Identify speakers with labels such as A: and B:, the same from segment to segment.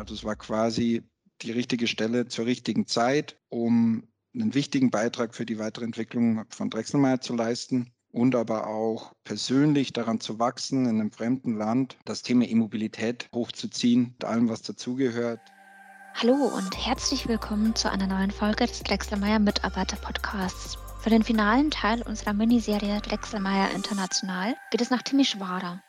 A: Also es war quasi die richtige Stelle zur richtigen Zeit, um einen wichtigen Beitrag für die weitere Entwicklung von Drechselmeier zu leisten und aber auch persönlich daran zu wachsen, in einem fremden Land das Thema E-Mobilität hochzuziehen, mit allem, was dazugehört.
B: Hallo und herzlich willkommen zu einer neuen Folge des Drechselmeier Mitarbeiter Podcasts. Für den finalen Teil unserer Miniserie Drechselmeier International geht es nach Timișoara.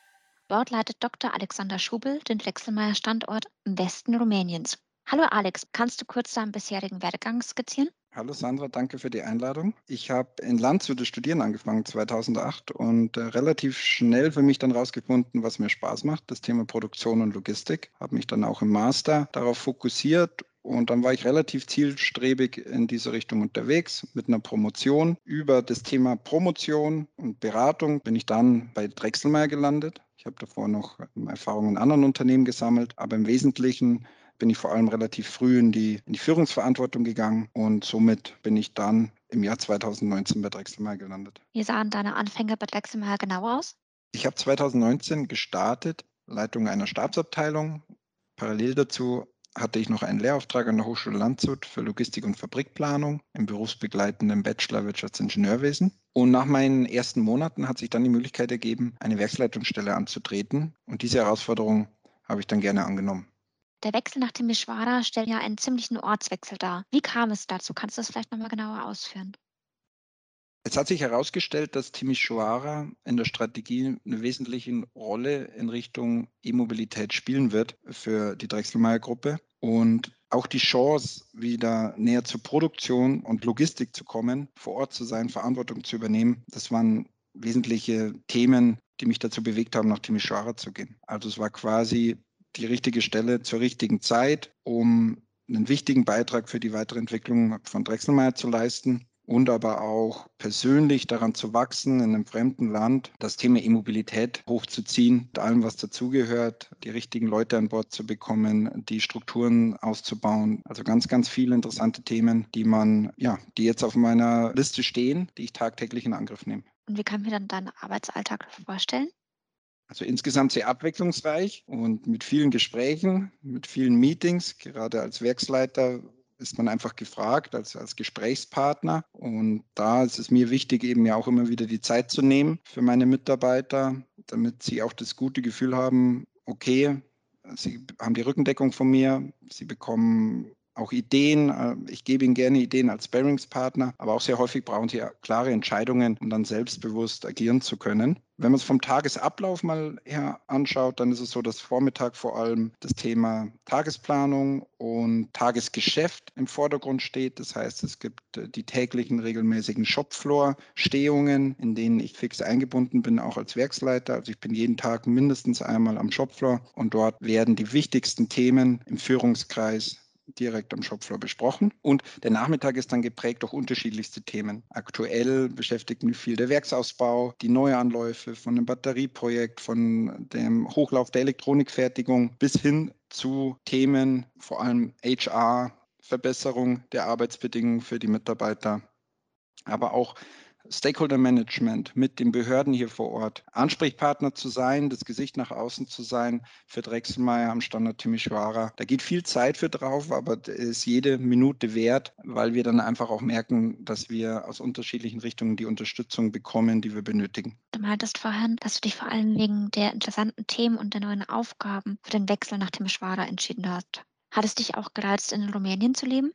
B: Dort leitet Dr. Alexander Schubel den Drechselmeier Standort im Westen Rumäniens. Hallo Alex, kannst du kurz deinen bisherigen Werdegang skizzieren?
A: Hallo Sandra, danke für die Einladung. Ich habe in Landshut das Studieren angefangen 2008 und äh, relativ schnell für mich dann rausgefunden, was mir Spaß macht, das Thema Produktion und Logistik. Habe mich dann auch im Master darauf fokussiert und dann war ich relativ zielstrebig in diese Richtung unterwegs mit einer Promotion. Über das Thema Promotion und Beratung bin ich dann bei Drechselmeier gelandet. Ich habe davor noch ähm, Erfahrungen in anderen Unternehmen gesammelt, aber im Wesentlichen bin ich vor allem relativ früh in die, in die Führungsverantwortung gegangen und somit bin ich dann im Jahr 2019 bei Drechselmeier gelandet.
B: Wie sahen deine Anfänge bei Drechselmeier genau aus?
A: Ich habe 2019 gestartet, Leitung einer Stabsabteilung. Parallel dazu hatte ich noch einen Lehrauftrag an der Hochschule Landshut für Logistik und Fabrikplanung im berufsbegleitenden Bachelor Wirtschaftsingenieurwesen. Und nach meinen ersten Monaten hat sich dann die Möglichkeit ergeben, eine Werksleitungsstelle anzutreten. Und diese Herausforderung habe ich dann gerne angenommen.
B: Der Wechsel nach Timișoara stellt ja einen ziemlichen Ortswechsel dar. Wie kam es dazu? Kannst du das vielleicht nochmal genauer ausführen?
A: Es hat sich herausgestellt, dass Timișoara in der Strategie eine wesentliche Rolle in Richtung E-Mobilität spielen wird für die Drechselmeier-Gruppe. Und auch die Chance, wieder näher zur Produktion und Logistik zu kommen, vor Ort zu sein, Verantwortung zu übernehmen, das waren wesentliche Themen, die mich dazu bewegt haben, nach Timișoara zu gehen. Also es war quasi die richtige Stelle zur richtigen Zeit, um einen wichtigen Beitrag für die weitere Entwicklung von Drechselmeier zu leisten und aber auch persönlich daran zu wachsen, in einem fremden Land das Thema E-Mobilität hochzuziehen, mit allem, was dazugehört, die richtigen Leute an Bord zu bekommen, die Strukturen auszubauen. Also ganz, ganz viele interessante Themen, die man, ja, die jetzt auf meiner Liste stehen, die ich tagtäglich in Angriff nehme.
B: Und wie kann ich mir dann deinen Arbeitsalltag vorstellen?
A: Also insgesamt sehr abwechslungsreich und mit vielen Gesprächen, mit vielen Meetings. Gerade als Werksleiter ist man einfach gefragt als, als Gesprächspartner. Und da ist es mir wichtig, eben ja auch immer wieder die Zeit zu nehmen für meine Mitarbeiter, damit sie auch das gute Gefühl haben, okay, sie haben die Rückendeckung von mir, sie bekommen auch Ideen. Äh, ich gebe Ihnen gerne Ideen als Bearingspartner, aber auch sehr häufig brauchen Sie klare Entscheidungen, um dann selbstbewusst agieren zu können. Wenn man es vom Tagesablauf mal her anschaut, dann ist es so, dass Vormittag vor allem das Thema Tagesplanung und Tagesgeschäft im Vordergrund steht. Das heißt, es gibt äh, die täglichen regelmäßigen Shopfloor-Stehungen, in denen ich fix eingebunden bin, auch als Werksleiter. Also ich bin jeden Tag mindestens einmal am Shopfloor und dort werden die wichtigsten Themen im Führungskreis direkt am Shopfloor besprochen. Und der Nachmittag ist dann geprägt durch unterschiedlichste Themen. Aktuell beschäftigt mich viel der Werksausbau, die Neuanläufe von dem Batterieprojekt, von dem Hochlauf der Elektronikfertigung bis hin zu Themen, vor allem HR, Verbesserung der Arbeitsbedingungen für die Mitarbeiter, aber auch Stakeholder Management mit den Behörden hier vor Ort, Ansprechpartner zu sein, das Gesicht nach außen zu sein für Drechselmeier am Standort Timișoara. Da geht viel Zeit für drauf, aber ist jede Minute wert, weil wir dann einfach auch merken, dass wir aus unterschiedlichen Richtungen die Unterstützung bekommen, die wir benötigen.
B: Du meintest vorhin, dass du dich vor allem wegen der interessanten Themen und der neuen Aufgaben für den Wechsel nach Timișoara entschieden hast. Hat es dich auch gereizt, in Rumänien zu leben?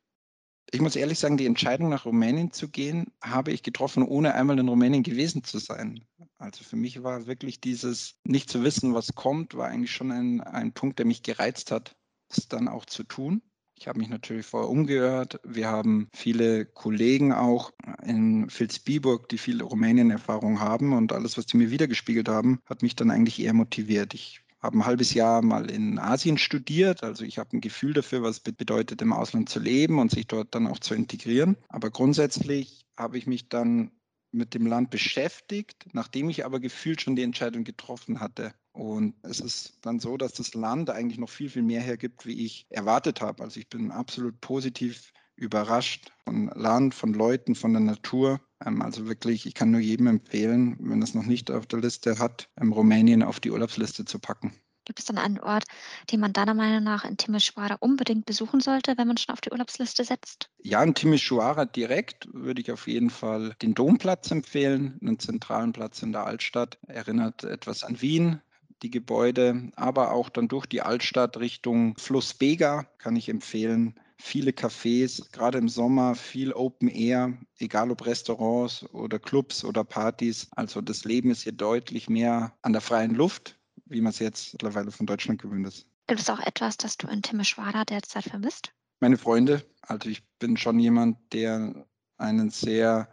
A: Ich muss ehrlich sagen, die Entscheidung nach Rumänien zu gehen, habe ich getroffen, ohne einmal in Rumänien gewesen zu sein. Also für mich war wirklich dieses nicht zu wissen, was kommt, war eigentlich schon ein, ein Punkt, der mich gereizt hat, es dann auch zu tun. Ich habe mich natürlich vorher umgehört. Wir haben viele Kollegen auch in Vilsbiburg, die viel Rumänien-Erfahrung haben und alles, was die mir wiedergespiegelt haben, hat mich dann eigentlich eher motiviert. Ich habe ein halbes Jahr mal in Asien studiert. Also ich habe ein Gefühl dafür, was es bedeutet, im Ausland zu leben und sich dort dann auch zu integrieren. Aber grundsätzlich habe ich mich dann mit dem Land beschäftigt, nachdem ich aber gefühlt schon die Entscheidung getroffen hatte. Und es ist dann so, dass das Land eigentlich noch viel, viel mehr hergibt, wie ich erwartet habe. Also ich bin absolut positiv überrascht von Land, von Leuten, von der Natur. Ähm, also wirklich, ich kann nur jedem empfehlen, wenn es noch nicht auf der Liste hat, ähm, Rumänien auf die Urlaubsliste zu packen.
B: Gibt es dann einen Ort, den man deiner Meinung nach in Timisoara unbedingt besuchen sollte, wenn man schon auf die Urlaubsliste setzt?
A: Ja, in Timisoara direkt würde ich auf jeden Fall den Domplatz empfehlen, einen zentralen Platz in der Altstadt. Erinnert etwas an Wien, die Gebäude, aber auch dann durch die Altstadt Richtung Fluss Bega kann ich empfehlen. Viele Cafés, gerade im Sommer, viel Open Air, egal ob Restaurants oder Clubs oder Partys. Also das Leben ist hier deutlich mehr an der freien Luft wie man es jetzt mittlerweile von Deutschland gewöhnt ist.
B: Gibt es auch etwas, das du in Timisoara derzeit vermisst?
A: Meine Freunde. Also ich bin schon jemand, der einen sehr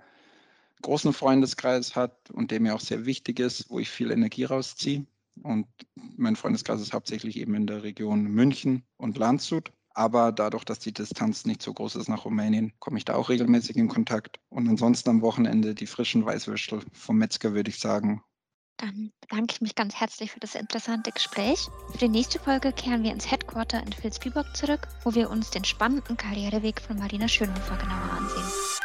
A: großen Freundeskreis hat und der mir auch sehr wichtig ist, wo ich viel Energie rausziehe. Und mein Freundeskreis ist hauptsächlich eben in der Region München und Landshut. Aber dadurch, dass die Distanz nicht so groß ist nach Rumänien, komme ich da auch regelmäßig in Kontakt. Und ansonsten am Wochenende die frischen Weißwürstel vom Metzger, würde ich sagen,
B: dann bedanke ich mich ganz herzlich für das interessante Gespräch. Für die nächste Folge kehren wir ins Headquarter in Vilsbiburg zurück, wo wir uns den spannenden Karriereweg von Marina Schönhofer genauer ansehen.